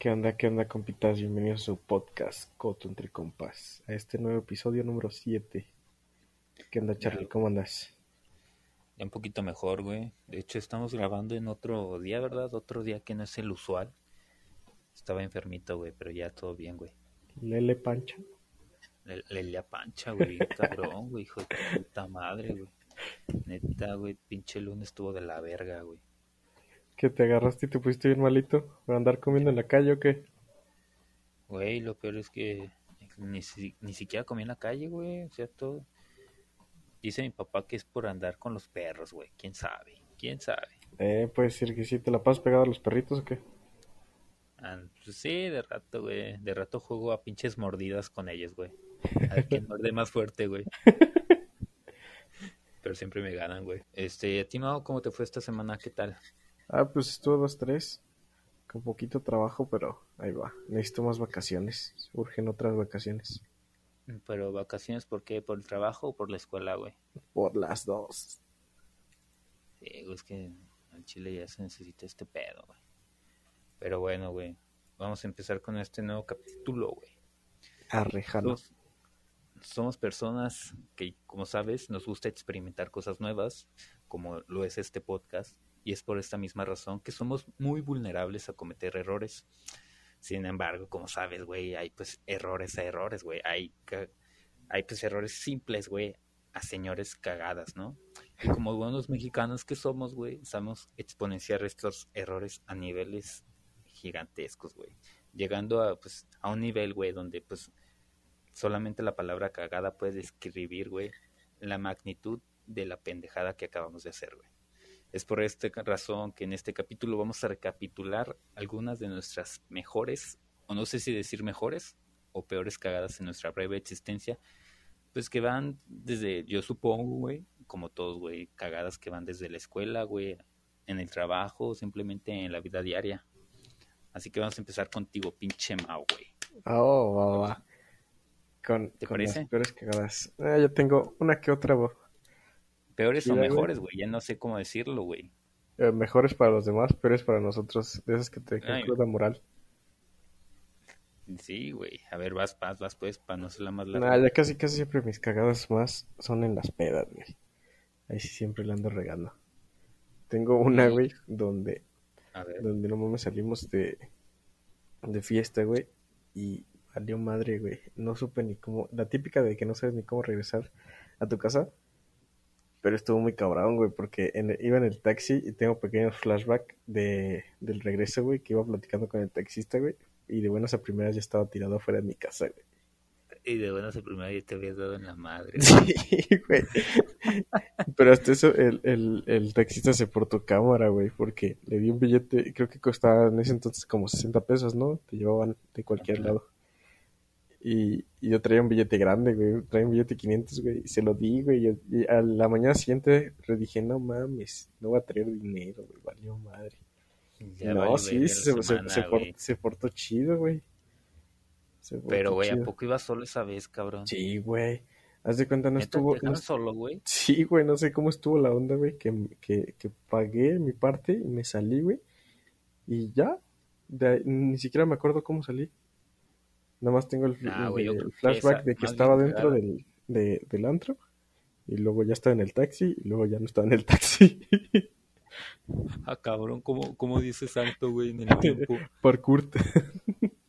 ¿Qué onda, qué onda, compitas? Bienvenidos a su podcast, Coto entre compas, a este nuevo episodio número 7. ¿Qué onda, Charlie? ¿Cómo andas? Ya un poquito mejor, güey. De hecho, estamos grabando en otro día, ¿verdad? Otro día que no es el usual. Estaba enfermito, güey, pero ya todo bien, güey. Lele Pancha. Le, Lele Pancha, güey, cabrón, güey, hijo de puta madre, güey. Neta, güey, pinche lunes estuvo de la verga, güey. ¿Que te agarraste y te pusiste bien malito? ¿Por andar comiendo en la calle o qué? Güey, lo peor es que ni, ni siquiera comí en la calle, güey. O sea, todo. Dice mi papá que es por andar con los perros, güey. ¿Quién sabe? ¿Quién sabe? Eh, puede decir que sí. ¿Te la pasas pegado a los perritos o qué? Ah, pues sí, de rato, güey. De rato juego a pinches mordidas con ellos, güey. A ver quién muerde más fuerte, güey. Pero siempre me ganan, güey. Este, a ti, Mau, ¿cómo te fue esta semana? ¿Qué tal? Ah, pues estuvo dos, tres. Con poquito trabajo, pero ahí va. Necesito más vacaciones. Urgen otras vacaciones. Pero vacaciones, ¿por qué? ¿Por el trabajo o por la escuela, güey? Por las dos. Sí, güey, es que en Chile ya se necesita este pedo, güey. Pero bueno, güey. Vamos a empezar con este nuevo capítulo, güey. Arrejalo. Somos, somos personas que, como sabes, nos gusta experimentar cosas nuevas, como lo es este podcast y es por esta misma razón que somos muy vulnerables a cometer errores. Sin embargo, como sabes, güey, hay pues errores a errores, güey. Hay, hay pues errores simples, güey, a señores cagadas, ¿no? Y como buenos mexicanos que somos, güey, sabemos exponenciar estos errores a niveles gigantescos, güey. Llegando a, pues, a un nivel, güey, donde pues solamente la palabra cagada puede describir, güey, la magnitud de la pendejada que acabamos de hacer, güey. Es por esta razón que en este capítulo vamos a recapitular algunas de nuestras mejores, o no sé si decir mejores, o peores cagadas en nuestra breve existencia, pues que van desde, yo supongo, güey, como todos, güey, cagadas que van desde la escuela, güey, en el trabajo, simplemente en la vida diaria. Así que vamos a empezar contigo, pinche Mau, güey. Oh, va, va. Con, ¿Te con parece? las peores cagadas. Ah, yo tengo una que otra, bo. Peores Sí, o mejores, güey, ya no sé cómo decirlo, güey. Eh, mejores para los demás, peores para nosotros. De esas que te dejan cruda moral. Sí, güey. A ver, vas, vas, vas, pues, para no ser la más larga. Nah, ya casi, casi siempre mis cagadas más son en las pedas, güey. Ahí sí siempre la ando regando. Tengo una, güey, donde, A ver. donde no mames salimos de, de fiesta, güey. Y valió madre, güey. No supe ni cómo. La típica de que no sabes ni cómo regresar a tu casa. Pero estuvo muy cabrón, güey, porque en- iba en el taxi y tengo pequeños flashback de, del regreso, güey, que iba platicando con el taxista, güey. Y de buenas a primeras ya estaba tirado afuera de mi casa, güey. Y de buenas a primera ya te habías dado en la madre. Sí, güey. Pero hasta eso, el, el, el taxista se portó cámara, güey, porque le di un billete, creo que costaba en ese entonces como 60 pesos, ¿no? Te llevaban de cualquier Ajá. lado. Y, y yo traía un billete grande, güey, traía un billete de 500, güey, y se lo di, güey, y, y a la mañana siguiente le dije, no mames, no voy a traer dinero, güey, valió madre. Ya no, sí, se, la se, semana, se, por- güey. se portó chido, güey. Portó Pero, güey, ¿a chido. poco ibas solo esa vez, cabrón? Sí, güey. Haz de cuenta, no ¿Neta estuvo... no- solo, güey? Sí, güey, no sé cómo estuvo la onda, güey, que, que, que pagué mi parte y me salí, güey. Y ya, de ni siquiera me acuerdo cómo salí. Nada más tengo el, Nah, que flashback esa- de que estaba dentro del, de- del antro. Y luego ya estaba en el taxi y luego ya no estaba en el taxi. Ah, cabrón, ¿cómo, cómo dices salto, güey, en el tiempo? Parkour.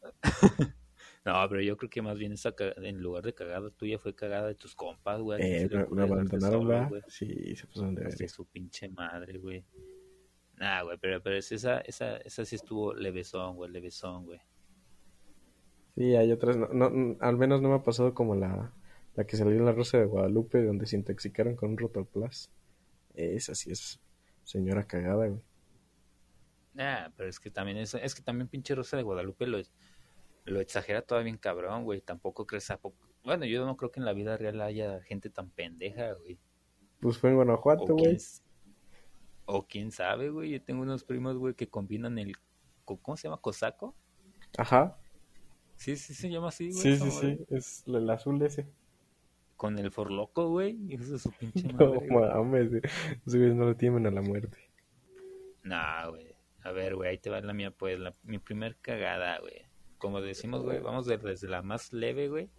No, pero yo creo que más bien esa en lugar de cagada tuya fue cagada de tus compas, güey. Eh, me, abandonaron. Sí, se pasaron de verga. su pinche madre, güey. Nah, güey, pero, pero es esa, esa, esa sí estuvo levesón, güey, levesón, güey. Sí, hay otras, no, no, al menos no me ha pasado como la, la que salió en la Rosa de Guadalupe, donde se intoxicaron con un Rotoplas. Esa sí es señora cagada, güey. Nah, pero es que también es, es que también pinche Rosa de Guadalupe lo, lo exagera todavía bien cabrón, güey. Tampoco crees a poco. Bueno, yo no creo que en la vida real haya gente tan pendeja, güey. Pues fue en Guanajuato, O güey. quién, o quién sabe, güey. Yo tengo unos primos, güey, que combinan el. ¿Cómo se llama? ¿Cosaco? Ajá. Sí, sí, se llama así, güey. Sí, sí, madre. sí. Es el azul ese. Con el forloco, güey. Hijo de su pinche No madre. güey. mames, güey. Güeyes no lo tienen a la muerte. Nah, güey. A ver, güey, ahí te va la mía, pues, la, mi primer cagada, güey. Como decimos, güey, vamos de- desde la más leve, güey,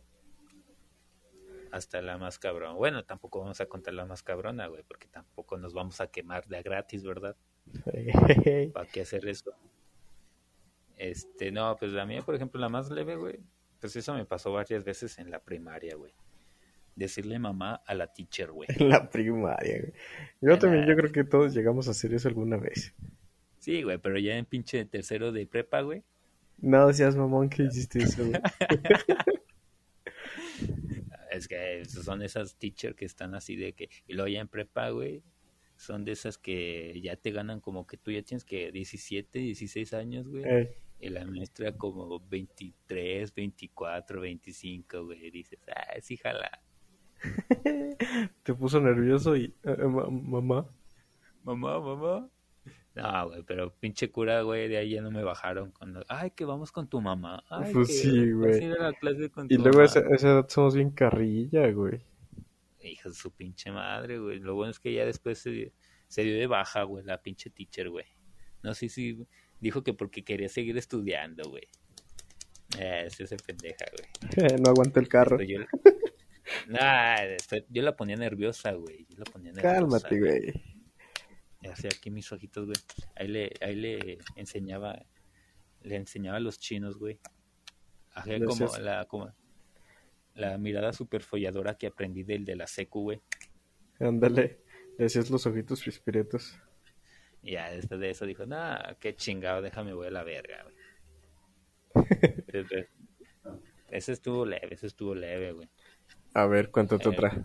hasta la más cabrón. Bueno, tampoco vamos a contar la más cabrona, güey, porque tampoco nos vamos a quemar de a gratis, ¿verdad? ¿Para qué hacer eso? Este, no, pues la mía, por ejemplo, la más leve, güey, pues eso me pasó varias veces en la primaria, güey. Decirle mamá a la teacher, güey. En la primaria, güey. Yo también, yo creo que todos llegamos a hacer eso alguna vez. Sí, güey, pero ya en pinche tercero de prepa, güey. No seas mamón que hiciste eso, güey. Es que son esas teacher que están así de que, y luego ya en prepa, güey, son de esas que ya te ganan como que tú ya tienes que 17, 16 años, güey. Ey, Y la maestra como 23, 24, 25, güey. Dices, ah, sí, jala. te puso nervioso y... eh, ma- mamá. Mamá, mamá. No, güey, pero pinche cura, güey, de ahí ya no me bajaron. Cuando, ay, que vamos con tu mamá. Ay, Pues que sí, güey. ir a la clase con Y tu luego a mamá. esa, esa edad somos bien carrilla, güey. Hijo de su pinche madre, güey. Lo bueno es que ya después se, dio- se dio de baja, güey, la pinche teacher, güey. No sé si dijo que porque quería seguir estudiando, güey. Eh, se hace pendeja, güey. no aguanto el carro. Yo, nah, yo la ponía nerviosa, güey. Yo la ponía nerviosa. Cálmate, güey. Hacía aquí mis ojitos, güey. Ahí le, ahí le enseñaba, le enseñaba a los chinos, güey. Hacía como la, como la mirada super folladora que aprendí del de la secu, güey. Ándale. Le hacías los ojitos pispiretos. Y ya después de eso dijo, nah, qué chingado, déjame voy a la verga, güey. Entonces, Ese estuvo leve, ese estuvo leve, güey. A ver, cuéntate Eh, otra.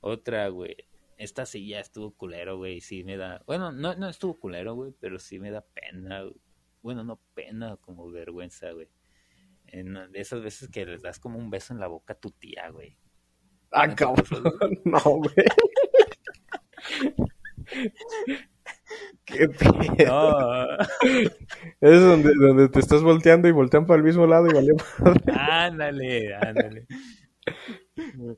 Otra, güey. Esta sí ya estuvo culero, güey. Sí me da. Bueno, no, no estuvo culero, güey, pero sí me da pena. güey. Bueno, no pena, como vergüenza, güey. En de esas veces que les das como un beso en la boca a tu tía, güey. Ah, ¿no te pasó, cabrón. No, güey. Qué pedo. No, Es donde, donde te estás volteando y voltean para el mismo lado y vale madre. ándale, ándale.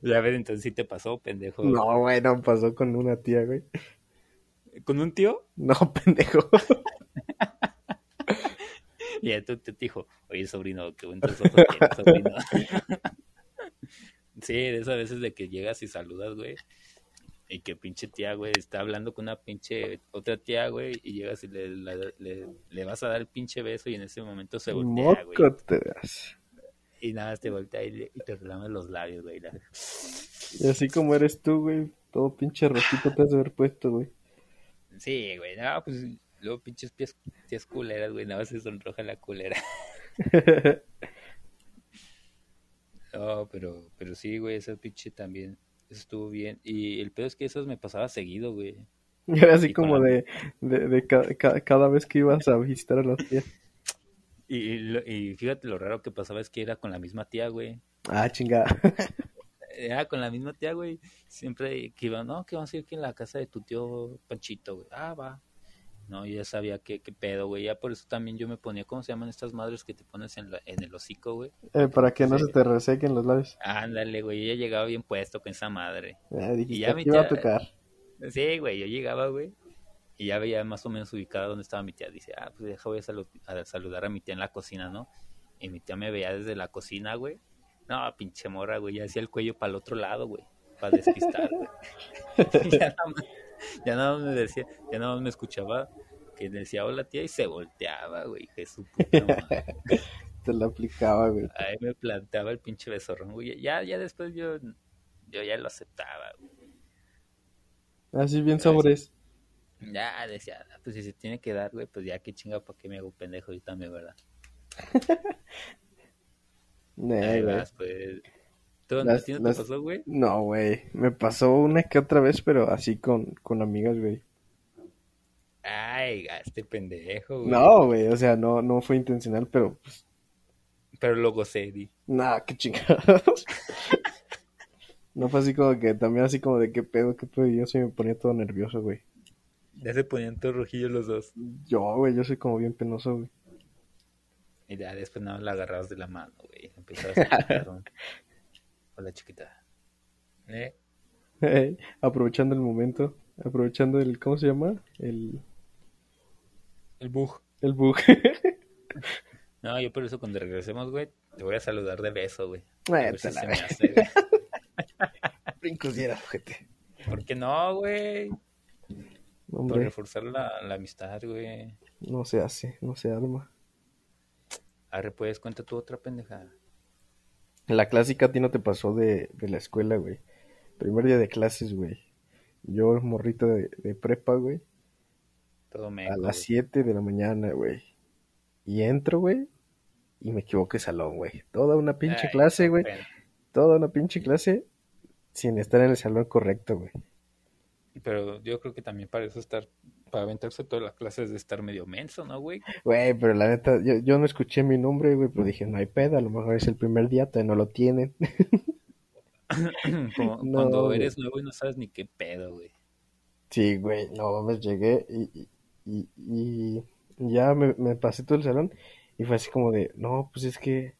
Ya ves, entonces sí te pasó, pendejo. No, güey, no pasó con una tía, güey. ¿Con un tío? No, pendejo. Y ya tu te dijo, oye, sobrino, qué bonitos ojos tienes, sobrino. sí, de esas veces de que llegas y saludas, güey. Y que pinche tía, güey, está hablando con una pinche otra tía, güey, y llegas y le, la- le, le vas a dar el pinche beso y en ese momento se voltea, güey. Y nada, te voltea y, le- y te relame los labios, güey. la- Y así como eres tú, güey, todo pinche rojito te has de haber puesto, güey. Sí, güey, no, pues luego pinches pies, tías culeras, güey, nada más se sonroja la culera. No, pero, pero sí, güey, ese pinche también eso estuvo bien. Y el pedo es que eso me pasaba seguido, güey. Era así Y como la- de, de, de ca- ca- cada vez que ibas a visitar a las tías. Y, y fíjate lo raro que pasaba es que era con la misma tía, güey. Ah, chingada. Era con la misma tía, güey. Siempre que iba, no, que vamos a ir aquí en la casa de tu tío Panchito, güey. Ah, va. No, yo ya sabía qué, qué pedo, güey. Ya por eso también yo me ponía, ¿cómo se llaman estas madres que te pones en, la- en el hocico, güey? Eh, para que no Sí. se te resequen los labios. Ándale, güey. Ella llegaba bien puesto con esa madre. Ah, dijiste, ya mi "Aquí iba a tía- tocar. Sí, güey, yo llegaba, güey, y ya veía más o menos ubicada dónde estaba mi tía. Dice, ah, pues deja, voy a, salu- a saludar a mi tía en la cocina, ¿no? Y mi tía me veía desde la cocina, güey. No, pinche morra, güey, ya hacía el cuello para el otro lado, güey, para despistar, güey. Y ya nada más, ya nada más me decía, ya nada más me escuchaba que decía hola tía y se volteaba, güey, que su puta madre. Te la aplicaba, güey. Ahí me planteaba el pinche besorrón, güey. Ya, ya después yo, yo ya lo aceptaba, güey. Así bien Ay, sabores. Ya decía, "Ah, pues si se tiene que dar, güey, pues ya qué chinga, ¿para qué me hago pendejo yo también, verdad? Nah, Ahí vas, pues. ¿Tú, Las- no te pasó, güey? No, güey. Me pasó una que otra vez, pero así con, con amigas, güey. Ay, este pendejo, güey. No, güey. O sea, no, no fue intencional, pero pues, Pero lo gocé, di. nada, qué chingados. No fue así como que, también así como de qué pedo, qué pedo. y Yo sí me ponía todo nervioso, güey. Ya se ponían todos rojillos los dos. Yo, güey, yo soy como bien penoso, güey. Y ya después nada más la agarrabas de la mano, güey. Empezabas a Hola, chiquita. ¿Eh? aprovechando el momento, aprovechando el, ¿cómo se llama? El, El bug. El bug. No, yo por eso cuando regresemos, güey, te voy a saludar de beso, güey. Ver si la se me ve- hace, güey. Brincos diera, ojete. ¿Por qué no, güey? Por Hombre, reforzar la, la amistad, güey. no se hace, no se arma. Arre, pues, cuenta tu otra pendejada. La clásica a ti no te pasó de, de la escuela, güey. Primer día de clases, güey. Yo, morrito de, de prepa, güey. Todo A meco, las güey. 7 de la mañana, güey. Y entro, güey. Y me equivoqué salón, güey. Toda una pinche Ay, clase, güey. Toda una pinche clase sin estar en el salón correcto, güey. Pero yo creo que también para eso estar, para aventarse todas las clases de estar medio menso, ¿no, güey? Güey, pero la neta, yo, yo no escuché mi nombre, güey, pero dije, no hay pedo, a lo mejor es el primer día, todavía no lo tienen. Como No, cuando güey. eres nuevo y no sabes ni qué pedo, güey. Sí, güey, no mames, llegué y, y, y- y ya me, me pasé todo el salón y fue así como de, no, pues es que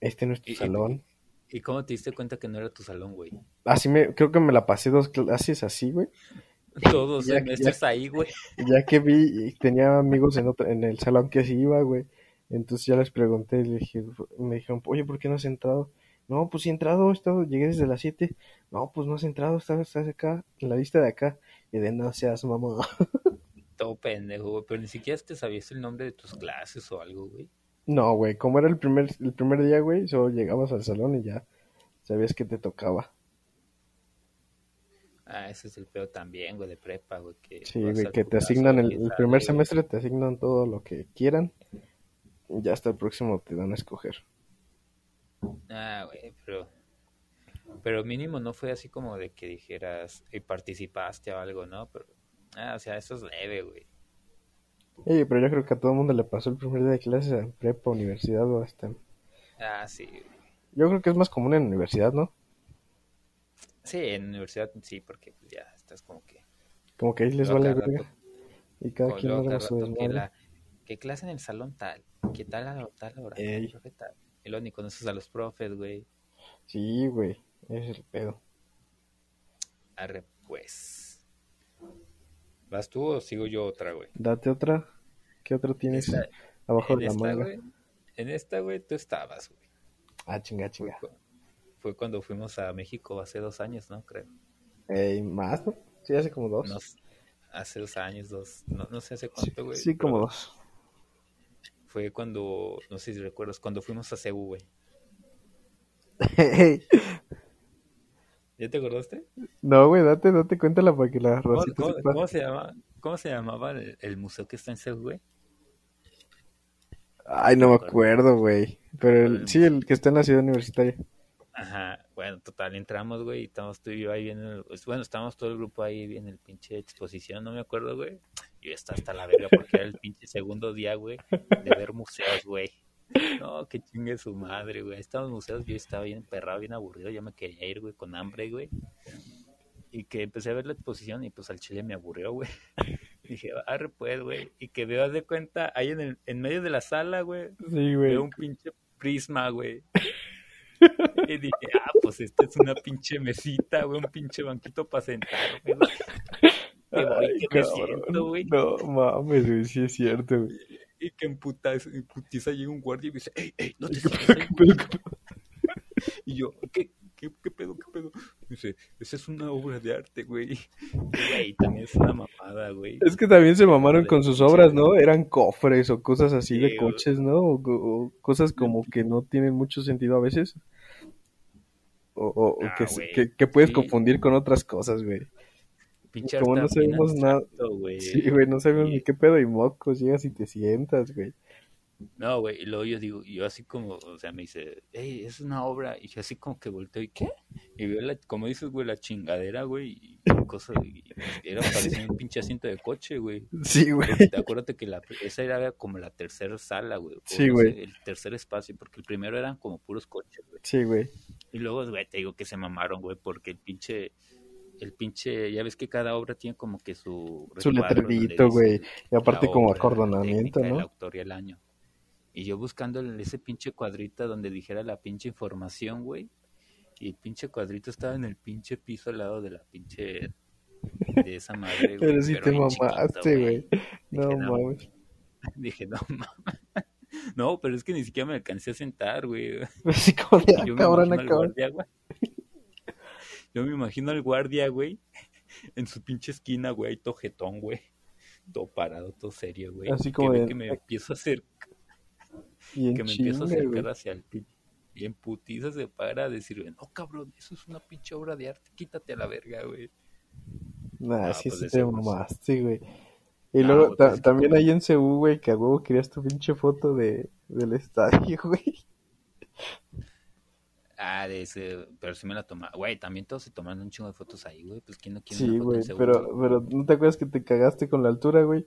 este no es tu salón. ¿Y cómo te diste cuenta que no era tu salón, güey? Así me, creo que me la pasé dos clases así, güey. Todos Ya- semestres ahí, güey. Ya que vi, y tenía amigos en, otro- en el salón que sí iba, güey. Entonces ya les pregunté, y le dije, me dijeron, oye, ¿por qué no has entrado? No, pues sí he entrado, he estado, llegué desde las 7. No, pues no has entrado, estás, estás acá, en la lista de acá. Y de no seas mamá. Todo pendejo, güey. Pero ni siquiera te sabías el nombre de tus clases o algo, güey. No, güey, como era el primer, el primer día, güey, solo llegabas al salón y ya sabías que te tocaba. Ah, ese es el peor también, güey, de prepa, güey. Que Sí, güey, que te asignan el, primer semestre, te asignan todo lo que quieran. Y ya hasta el próximo te dan a escoger. Ah, güey, pero... Pero mínimo no fue así como de que dijeras, y participaste o algo, ¿no? Pero, ah, o sea, eso es leve, güey. Oye, pero yo creo que a todo el mundo le pasó el primer día de clases en prepa, universidad o hasta... Ah, sí. Yo creo que es más común en universidad, ¿no? Sí, en universidad sí, porque pues, ya estás como que... Como que ahí les vale verga. Y cada quien haga su que la... ¿Qué clase en el salón tal? ¿Qué tal a tal hora? Ey. Profe tal. Y luego ni conoces a los profes, güey. Sí, güey, es el pedo. Arre, pues. ¿Vas tú o sigo yo otra, güey? Date otra. ¿Qué otra tienes Esta- abajo de la esta, manga? güey, en esta, güey, tú estabas, güey. Ah, chinga, chinga. Fue cuando fuimos a México hace dos años, ¿no? Creo. Ey, ¿más, no? Sí, hace como dos. Hace dos años, dos. No, no sé hace cuánto, güey. sí, como dos. Fue cuando, no sé si recuerdas, cuando fuimos a Cebu, güey. ¿Ya te acordaste? no, güey, date, date cuéntala para que la ¿Cómo, cómo- se llama, ¿Cómo se llamaba el, el museo que está en Cebu, güey? Ay, no me acuerdo, güey. Pero El- sí, el que está en la ciudad universitaria. Ajá, bueno, total, entramos, güey, y estamos tú y yo ahí viendo, el- pues, bueno, estábamos todo el grupo ahí en el pinche exposición, no me acuerdo, güey. Yo ya estaba hasta la verga porque era el pinche segundo día, güey, de ver museos, güey. No, que chingue su madre, güey. Estábamos en museos, yo estaba bien emperrado, bien aburrido, ya me quería ir, güey, con hambre, güey. Y que empecé a ver la exposición y pues al chile me aburrió, güey. Dije, arre pues, güey. Y que veo, de cuenta, ahí en, el, en medio de la sala, güey, Sí, güey. veo un pinche prisma, güey. Y dije, ah, pues esta es una pinche mesita, güey, un pinche banquito para sentarme, güey. Que voy, Ay, que me siento, güey. No mames, güey, sí es cierto, güey. Y que en putiza, en putiza llega un guardia y me dice, ey, ey, no te ¿Qué sientes qué güey". pedo, qué pedo? Y yo, ¿qué, qué, qué pedo, qué pedo? Dice, esa es una obra de arte, güey. Y también es una mamada, güey. Es que también se mamaron con sus obras, ¿no? Eran cofres o cosas así Sí, de coches, ¿no? O, o cosas como que no tienen mucho sentido a veces. O, o- Ah, que, que, que puedes sí. confundir con otras cosas, güey. Como no sabemos nada- güey. Sí, güey, no sabemos Sí. ni qué pedo y mocos, llegas y te sientas, güey. No, güey, y luego yo digo, yo así como, o sea, me dice, hey, es una obra, y yo así como que volteo, ¿y qué? Y veo, la, como dices, güey, la chingadera, güey, y cosas, y era parecía un pinche asiento de coche, güey. Sí, güey. Porque acuérdate que la, esa era como la tercera sala, güey. Sí, no güey. sé, el tercer espacio, porque el primero eran como puros coches, güey. Sí, güey. Y luego, güey, te digo que se mamaron, güey, porque el pinche, el pinche, ya ves que cada obra tiene como que su... Su letrerito, güey. Y aparte como obra, acordonamiento, técnica, El ¿no? autor y el año. Y yo buscando ese pinche cuadrito donde dijera la pinche información, güey. Y el pinche cuadrito estaba en el pinche piso al lado de la pinche de esa madre, güey. Pero sí te bien chiquito, mamaste, güey. No no, mames. Dije, no mames. No, pero es que ni siquiera me alcancé a sentar, güey. Como de, ah, Yo me cabrón, al guardia, güey. Yo me imagino al guardia, güey, en su pinche esquina, güey, todo jetón, güey. Todo parado, todo serio, güey. Así Que como ve de- que me empiezo a hacer, Y en que me empiezo a acercar güey. hacia el pinche. Y en putiza se para a decirle, no, cabrón, eso es una pinche obra de arte, quítate a la verga, güey. Nah, Ah, sí, pues sí de te mamaste, güey. Y Ah, luego pues ta- también ahí en Ceú, güey, que a huevo querías tu pinche foto de, del estadio, güey. Ah, de ese, pero sí me la tomaba. Güey, también todos se tomaron un chingo de fotos ahí, güey. Pues quién no quiere Sí, güey, pero, pero ¿no te acuerdas que te cagaste con la altura, güey?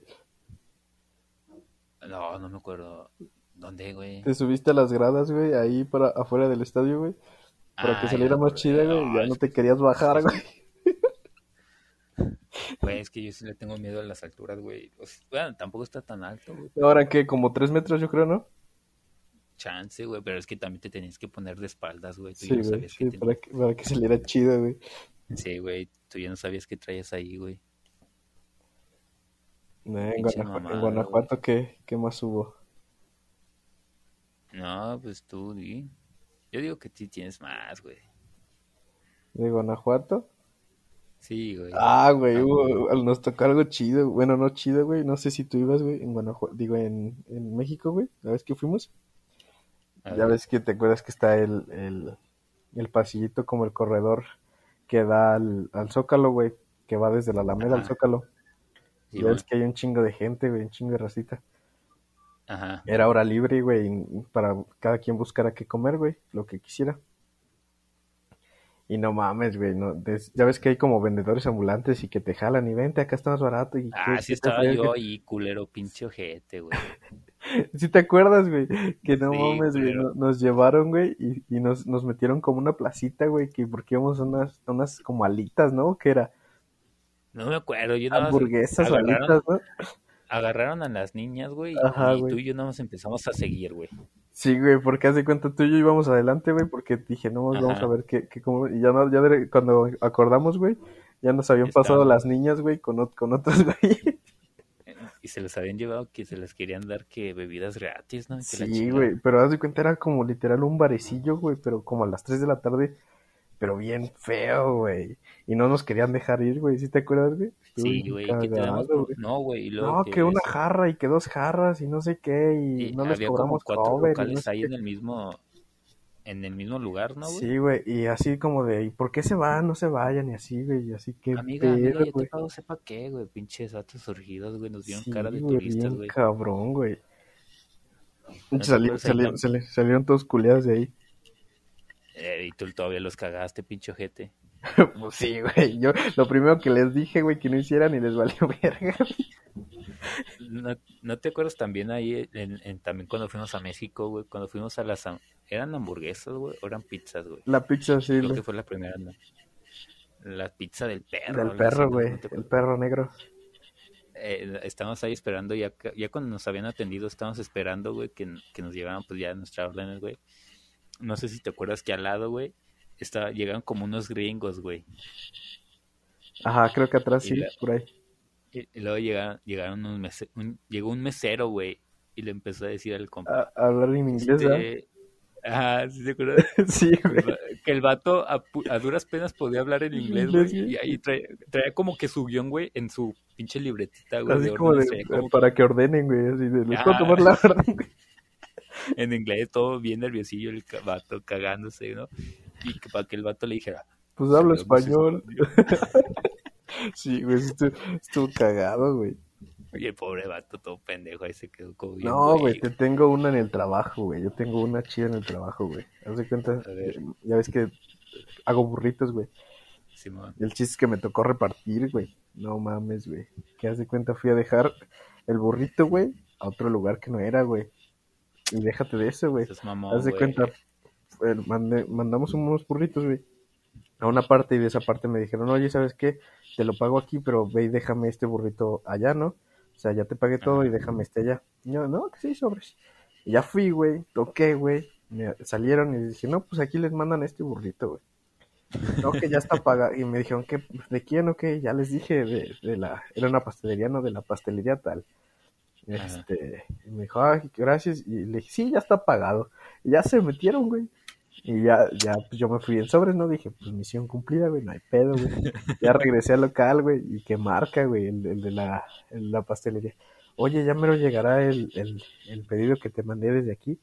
No, no me acuerdo. ¿Dónde, güey? Te subiste a las gradas, güey, ahí para afuera del estadio, güey, para Ah, que saliera más chida, güey, No, ya no te querías bajar, güey. Güey, es que yo sí le tengo miedo a las alturas, güey. O sea, bueno, tampoco está tan alto, güey. Ahora que como tres metros, yo creo, ¿no? Chance, güey. Pero es que también te tenías que poner de espaldas, güey. Tú Sí, ya no güey, sabías sí, que para que, para que saliera chido, güey. Sí, güey. Tú ya no sabías qué traías ahí, güey. En, Guanajuato, en mamada, Guanajuato, ¿qué, ¿qué más hubo? No, pues tú, di. Yo digo que sí tienes más, güey. ¿De Guanajuato? Sí, güey. Ah, güey, Ah, hubo- nos tocó algo chido. Bueno, no chido, güey. No sé si tú ibas, güey, en Guanajuato, digo, en, en México, güey. La vez que fuimos. A Ya ver. ves que te acuerdas que está el, el, el pasillito como el corredor que da al, al Zócalo, güey. Que va desde la Alameda al. Zócalo. Sí, ya güey. ves que hay un chingo de gente, güey, un chingo de racita. Ajá. Era hora libre, güey, y para cada quien buscara qué comer, güey, lo que quisiera. Y no mames, güey, no, des- ya ves que hay como vendedores ambulantes y que te jalan y vente, acá está más barato. Y Ah, sí estaba yo que- ahí, culero, pinche ojete, güey. ¿Sí te acuerdas, güey? Que no Sí, mames, güey, nos llevaron, güey, y, y nos, nos metieron como una placita, güey, que porque íbamos a unas, a unas como alitas, ¿no? Que era No me acuerdo, yo nada más hamburguesas, agarraron, alitas, ¿no? agarraron a las niñas, güey, Ajá, y güey. tú y yo nada más empezamos a seguir, güey. Sí, güey, porque hace cuenta tú y yo íbamos adelante, güey, porque dije, no, vamos Ajá. a ver qué, qué cómo, y ya no, ya de- cuando acordamos, güey, ya nos habían pasado las niñas, güey, con, con otros, güey. Y se les habían llevado que se les querían dar que bebidas gratis, ¿no? Que Sí, güey, pero haz de cuenta era como literal un barecillo, güey, pero como a las 3 de la tarde, pero bien feo, güey. Y no nos querían dejar ir, güey, ¿sí te acuerdas, güey? Sí, güey. No, güey, No, que una eso- jarra y que dos jarras y no sé qué, y y no les había como cobramos cuatro cover y no sé ahí qué. en el mismo en el mismo lugar, ¿no, güey? Sí, güey, y así como de, ¿y por qué se van? No se vayan, y así, güey, y así que Amiga, amiga, pedo, yo te pago, sepa qué, güey, pinches datos surgidos, güey, nos dieron Sí, cara de güey, turistas, bien güey. cabrón, güey. No te Sali- acuerdas ahí sali- tam- sali- salieron todos culeados de ahí. Eh, y tú todavía los cagaste, pinche ojete. Pues sí, güey. Yo lo primero que les dije, güey, que no hicieran y les valió verga. ¿No, no te acuerdas también ahí, en, en- también cuando fuimos a México, güey? Cuando fuimos a las... ¿Eran hamburguesas, güey? ¿O eran pizzas, güey? La pizza, sí, Creo la- que fue la primera, ¿no? La pizza del perro. del perro, güey. ¿No El perro negro. Eh, estábamos ahí esperando, ya, ya cuando nos habían atendido, estábamos esperando, güey, que, que nos llevaran pues ya nuestras órdenes, güey. No sé si te acuerdas que al lado, güey, estaba, llegaron como unos gringos, güey. Ajá, creo que atrás Y sí, la- por ahí. Y, y luego llegaron, llegaron unos mese- un- llegó un mesero, güey, y le empezó a decir al compa. A, hablar en inglés, este, Ajá, ¿sí te acuerdas? Sí, güey. que el vato a, duras penas podía hablar en inglés, güey. Y ahí traía, traía como que su guion, güey, en su pinche libretita, güey. Así de como de, órdenes, traía como para que ordenen, güey. Así de, les puedo Ajá. tomar la orden, güey. en inglés, todo bien nerviosillo, el vato cagándose, ¿no? Y que para que el vato le dijera, Pues hablo "Sabemos español. Sí, güey, estuvo, estuvo cagado, güey. Y el pobre vato todo pendejo ahí se quedó como bien, No, güey, te tengo una en el trabajo, güey. Yo tengo una chida en el trabajo, güey. Haz de cuenta, ya ves que hago burritos, güey. Simón. Y el chiste es que me tocó repartir, güey. No mames, güey. Que haz de cuenta fui a dejar el burrito, güey, a otro lugar que no era, güey. Y déjate de eso, güey. Es Haz de cuenta, eh, mandamos unos burritos, güey, a una parte y de esa parte me dijeron, oye, ¿sabes qué? Te lo pago aquí, pero ve y déjame este burrito allá, ¿no? O sea, ya te pagué todo y déjame este allá. Y yo, no, que sí, sobres. Y ya fui, güey, toqué, güey. me- Salieron y dije, no, pues aquí les mandan este burrito, güey. No, que ya está pagado. Y me dijeron, que ¿de quién o qué? Ya les dije, de, de la, era una pastelería, no de la pastelería tal. Este, y me dijo, ay, gracias. Y le dije, sí, ya está pagado. Y ya se metieron, güey. Y ya, ya, pues yo me fui en sobres, ¿no? Dije, pues misión cumplida, güey, no hay pedo, güey. Ya regresé al local, güey, y que marca, güey, el, el de la, el, la pastelería. Oye, ya me lo llegará el, el, el pedido que te mandé desde aquí.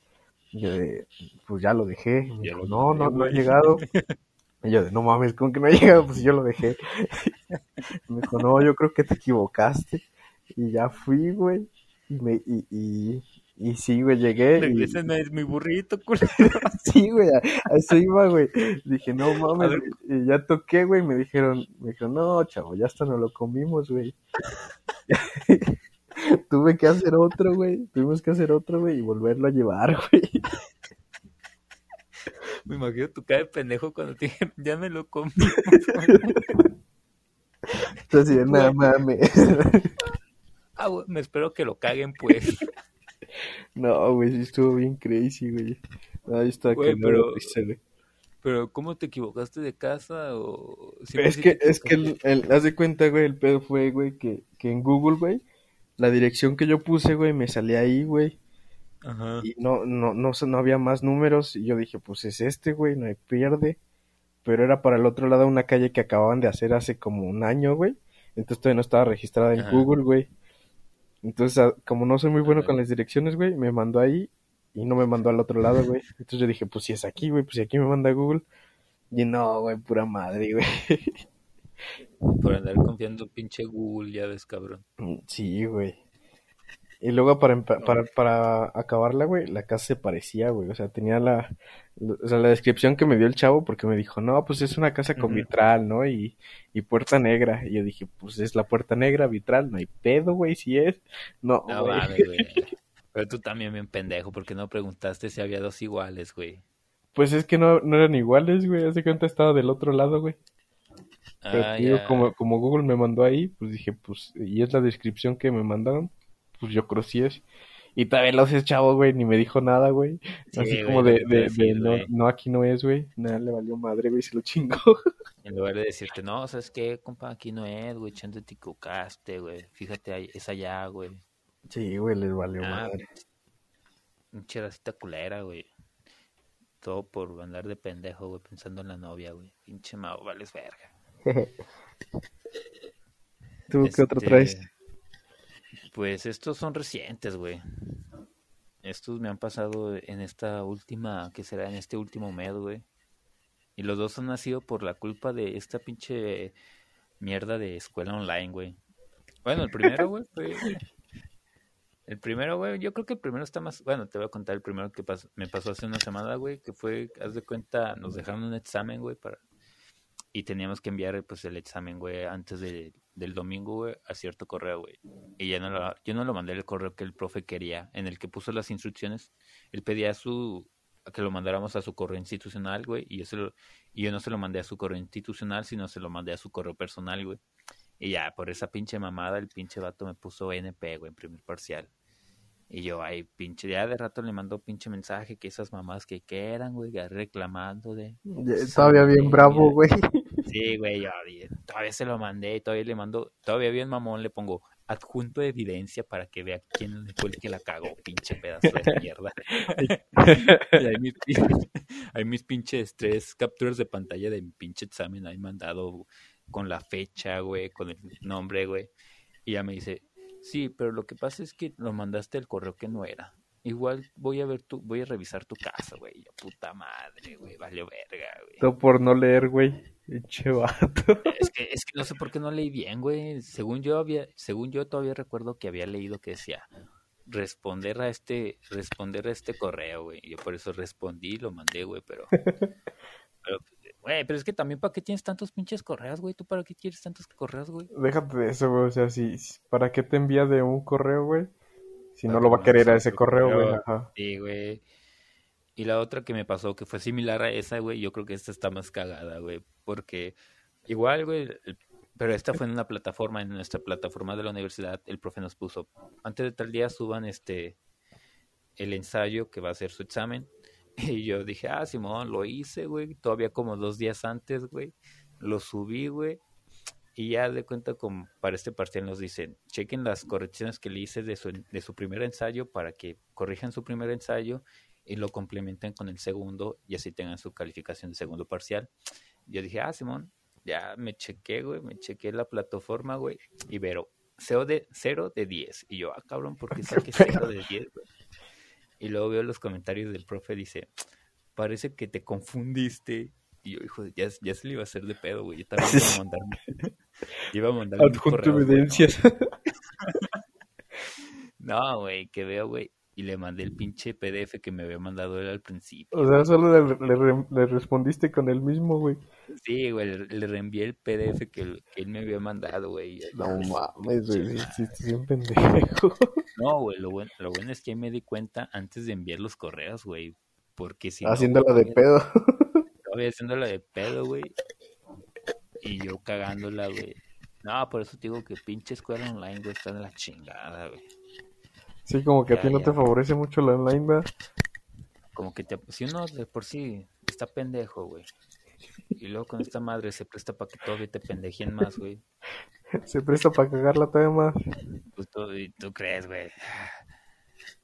Y yo de, pues ya lo dejé. Y me Ya dijo, lo no, no, no ha llegado. Y yo de, no mames, ¿cómo que no ha llegado? Pues yo lo dejé. Me dijo, no, yo creo que te equivocaste. Y ya fui, güey. Y me, y, y, y sí, güey, llegué. Y, Regrésenme mi burrito, culero. sí, güey, a, eso iba, güey. Dije, no mames. Y ya toqué, güey. Me dijeron, me dijeron, no, chavo, ya hasta nos lo comimos, güey. Tuve que hacer otro, güey. Tuvimos que hacer otro, güey, y volverlo a llevar, güey. Me imagino tu cara de pendejo cuando te dijeron, ya me lo comí. Entonces, nada mames. Ah, güey, me espero que lo caguen, pues. No, güey, sí estuvo bien crazy, güey. Ahí está Güey, que pero- güey. Pero, ¿cómo te equivocaste de casa? O... Es que, es que el, el- haz de cuenta, güey, el pedo fue, güey, que, que en Google, güey, la dirección que yo puse, güey, me salía ahí, güey, Ajá. y no, no, no, no había más números, y yo dije, pues es este, güey, no hay pierde, pero era para el otro lado una calle que acababan de hacer hace como un año, güey, entonces todavía no estaba registrada en Ajá. Google, güey, entonces, como no soy muy bueno con las direcciones, güey, me mandó ahí, y no me mandó al otro lado, güey, entonces yo dije, pues si es aquí, güey, pues si aquí me manda Google, y no, güey, pura madre, güey. Por andar confiando en pinche Google, ya ves, cabrón. Mm, Sí, güey. Y luego para, para, para acabarla, güey, la casa se parecía, güey. O sea, tenía la, o sea, la descripción que me dio el chavo porque me dijo, no, pues es una casa con vitral, ¿no? Y, y puerta negra. Y yo dije, pues es la puerta negra, vitral, no hay pedo, güey, si es. No, No güey. Pero tú también bien pendejo, porque no preguntaste si había dos iguales, güey. Pues es que no, no eran iguales, güey. Hace cuenta estaba del otro lado, güey. Pero Ah, ya. como, como Google me mandó ahí, pues dije, pues, y es la descripción que me mandaron, pues yo creo sí es. Y también lo sé, chavo, güey, ni me dijo nada, güey. Sí, Así güey, como de, de, de no, no, aquí no es, güey. Nada, le valió madre, güey, se lo chingó. En lugar de decirte, no, ¿sabes qué, compa? Aquí no es, güey. Chante te equivocaste, güey. Fíjate, es allá, güey. Sí, güey, les valió Ah, madre. Pinche racita culera, güey. Todo por andar de pendejo, güey, pensando en la novia, güey. Pinche mao, vales verga. ¿Tú qué otro Este, traes? Pues estos son recientes, güey. Estos me han pasado en esta última, que será en este último mes, güey. Y los dos han nacido por la culpa de esta pinche mierda de escuela online, güey. Bueno, el primero, güey, fue... El primero, güey, yo creo que el primero está más... Bueno, te voy a contar el primero que me pasó hace una semana, güey, que fue, haz de cuenta, nos dejaron un examen, güey, para... Y teníamos que enviar, pues, el examen, güey, antes de- del domingo, güey, a cierto correo, güey. Y ya no lo, yo no lo mandé el correo que el profe quería, en el que puso las instrucciones. Él pedía su que lo mandáramos a su correo institucional, güey, y yo, se lo- y yo no se lo mandé a su correo institucional, sino se lo mandé a su correo personal, güey. Y ya, por esa pinche mamada, el pinche vato me puso NP, güey, en primer parcial. Y yo, ay, pinche, ya de rato le mandó pinche mensaje que esas mamás que, que eran, güey, reclamando de... Todavía bien bravo, güey. Sí, güey, yo todavía se lo mandé, todavía le mando, todavía bien mamón le pongo adjunto de evidencia para que vea quién fue el que la cagó, pinche pedazo de mierda. y ahí mis, pinches tres capturas de pantalla de mi pinche examen ahí mandado con la fecha, güey, con el nombre, güey. Y ya me dice, sí, pero lo que pasa es que lo mandaste el correo que no era. Igual voy a ver tu, voy a revisar tu casa, güey. Puta madre, güey, valió verga, güey. Todo por no leer, güey. Pinche vato. Es que, es que no sé por qué no leí bien, güey. Según yo había, según yo todavía recuerdo que había leído que decía responder a este, responder a este correo, güey. Yo por eso respondí y lo mandé, güey, pero, pero, güey, pero es que también para qué tienes tantos pinches correos, güey. ¿Tú para qué quieres tantos correos, güey? Déjate de eso, güey. O sea, si, ¿para qué te envía de un correo, güey? Si Para no lo va a que querer a ese correo, güey. Ajá. Sí, güey. Y la otra que me pasó, que fue similar a esa, güey, yo creo que esta está más cagada, güey, porque igual, güey, pero esta fue en una plataforma, en nuestra plataforma de la universidad, el profe nos puso, antes de tal día suban este, el ensayo que va a ser su examen, Y yo dije, ah, Simón, lo hice, güey. Todavía como dos días antes, güey. Lo subí, güey. Y ya de cuenta, como para este parcial nos dicen, chequen las correcciones que le hice de su, de su primer ensayo para que corrijan su primer ensayo y lo complementen con el segundo y así tengan su calificación de segundo parcial. Yo dije, ah, Simón, ya me chequé, güey, me chequé la plataforma, güey, y veo cero de, 0 de 10. Y yo, ah, cabrón, ¿por qué saqué 0 de 10, güey? Y luego veo los comentarios del profe, dice, parece que te confundiste. Y yo, hijo, ya, ya se le iba a hacer de pedo, güey. Yo también iba a mandar. iba a mandar. Adjunto evidencias. no, güey, que veo, güey. Y le mandé el pinche PDF que me había mandado él al principio. O sea, solo le, le, respondiste con el mismo, güey. Sí, güey, le, reenvié el PDF que, él me había mandado, güey. No mames, güey, sí, un pendejo. No, güey, lo bueno, lo bueno es que me di cuenta antes de enviar los correos, güey. Porque si Haciéndola de pedo. Estaba haciéndola de pedo, güey. Y yo cagándola, güey. No, por eso te digo que pinche escuela online, güey, está en la chingada, güey. Sí, como que a ti no te favorece mucho la online, ¿verdad? Como que te... Si uno de por sí está pendejo, güey. Y luego con esta madre se presta para que todavía te pendejen más, güey. Se presta para cagarla todavía más. Pues tú, tú crees, güey.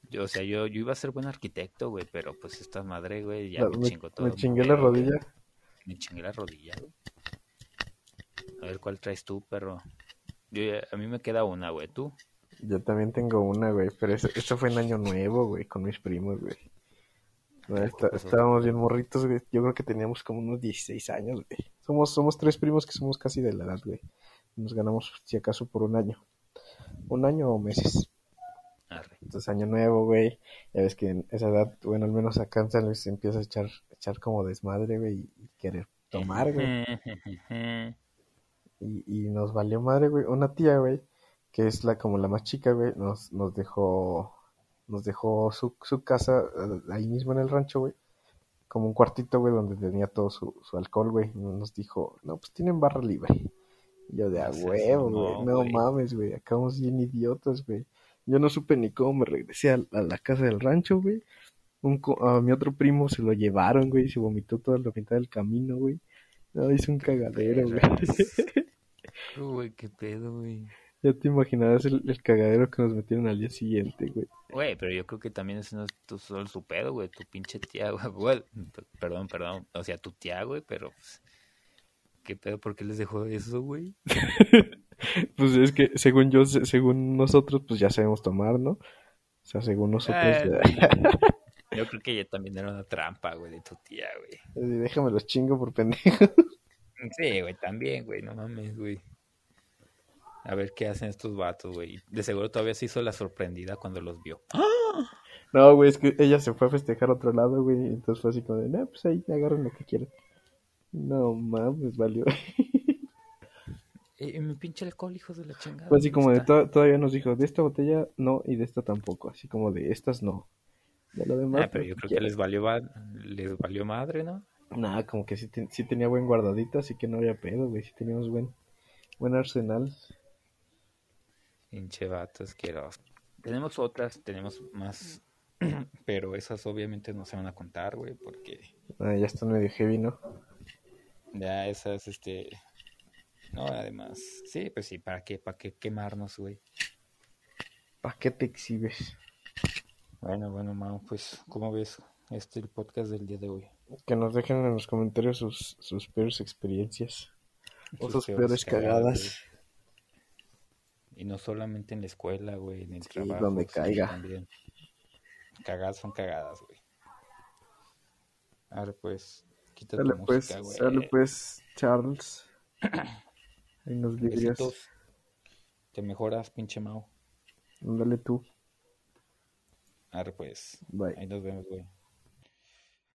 Yo, o sea, yo, yo iba a ser buen arquitecto, güey, pero pues esta madre, güey, ya me, chingó todo. Me chingué la rodilla. Me chingué la rodilla, güey. A ver cuál traes tú, perro. Yo, a mí me queda una, güey. ¿Tú? Yo también tengo una, güey, pero eso, fue en año nuevo, güey, con mis primos, güey. estábamos bien morritos, güey. Yo creo que teníamos como unos 16 años, güey. Somos, somos tres primos que somos casi de la edad, güey. Nos ganamos, si acaso, por un año. Un año o meses. Entonces, año nuevo, güey. Ya ves que en esa edad, bueno, al menos acá en San Luis se empieza a echar, echar como desmadre, güey, y querer tomar, güey. y, y nos valió madre, güey. Una tía, güey, que es la como la más chica, güey, nos, nos dejó nos dejó su, su casa eh, ahí mismo en el rancho, güey. Como un cuartito, güey, donde tenía todo su, su alcohol, güey. Nos dijo, no, pues tienen barra libre. Y yo de a huevo, güey. No, mames, güey. Acabamos bien idiotas, güey. Yo no supe ni cómo me regresé a, la casa del rancho, güey. A mi otro primo se lo llevaron, güey. Se vomitó toda la mitad del camino, güey. No, hizo un cagadero, güey. Uy, qué pedo, güey. Ya te imaginarás el, cagadero que nos metieron al día siguiente, güey. Güey, pero yo creo que también ese no es tu, solo su pedo, güey. Tu pinche tía, güey. perdón, perdón. O sea, tu tía, güey, pero... Pues, ¿Qué pedo? ¿Por qué les dejó eso, güey? pues es que según yo, según nosotros, pues ya sabemos tomar, ¿no? O sea, según nosotros... Ah, yo creo que ella también era una trampa, güey, de tu tía, güey. Déjame los chingo por pendejo. Sí, güey, también, güey, no mames, güey. A ver qué hacen estos vatos, güey. De seguro todavía se hizo la sorprendida cuando los vio. No, güey, es que ella se fue a festejar a otro lado, güey. Entonces fue así como de, no, pues ahí agarren lo que quieran. No mames, valió. Y mi pinche alcohol, hijos de la chingada. Fue así como de, todavía nos dijo, de esta botella no y de esta tampoco. Así como de, estas no. De lo demás. Ah, pero pues, yo creo que les valió, les valió madre, ¿no? Nada, como que sí, sí tenía buen guardadito, así que no había pedo, güey. Sí teníamos buen, buen arsenal. Pinche vato asqueroso. Tenemos otras, tenemos más, pero esas obviamente no se van a contar, güey, porque... Ah, ya están medio heavy, ¿no? Ya esas, este... No, además, sí, pues sí, ¿para qué? ¿Para qué quemarnos, güey? ¿Para qué te exhibes? Bueno, bueno, Mau, pues, ¿cómo ves este el podcast del día de hoy? Que nos dejen en los comentarios sus, sus peores experiencias. o sus peores cagadas. Y no solamente en la escuela, güey, en el trabajo. donde caiga. También. Cagadas son cagadas, güey. A ver, pues, quítate dale, pues, güey. Dale, pues, Charles. Ahí nos vidrias. Te mejoras, pinche Mao. Dale tú. A ver, pues. Bye. Ahí nos vemos, güey.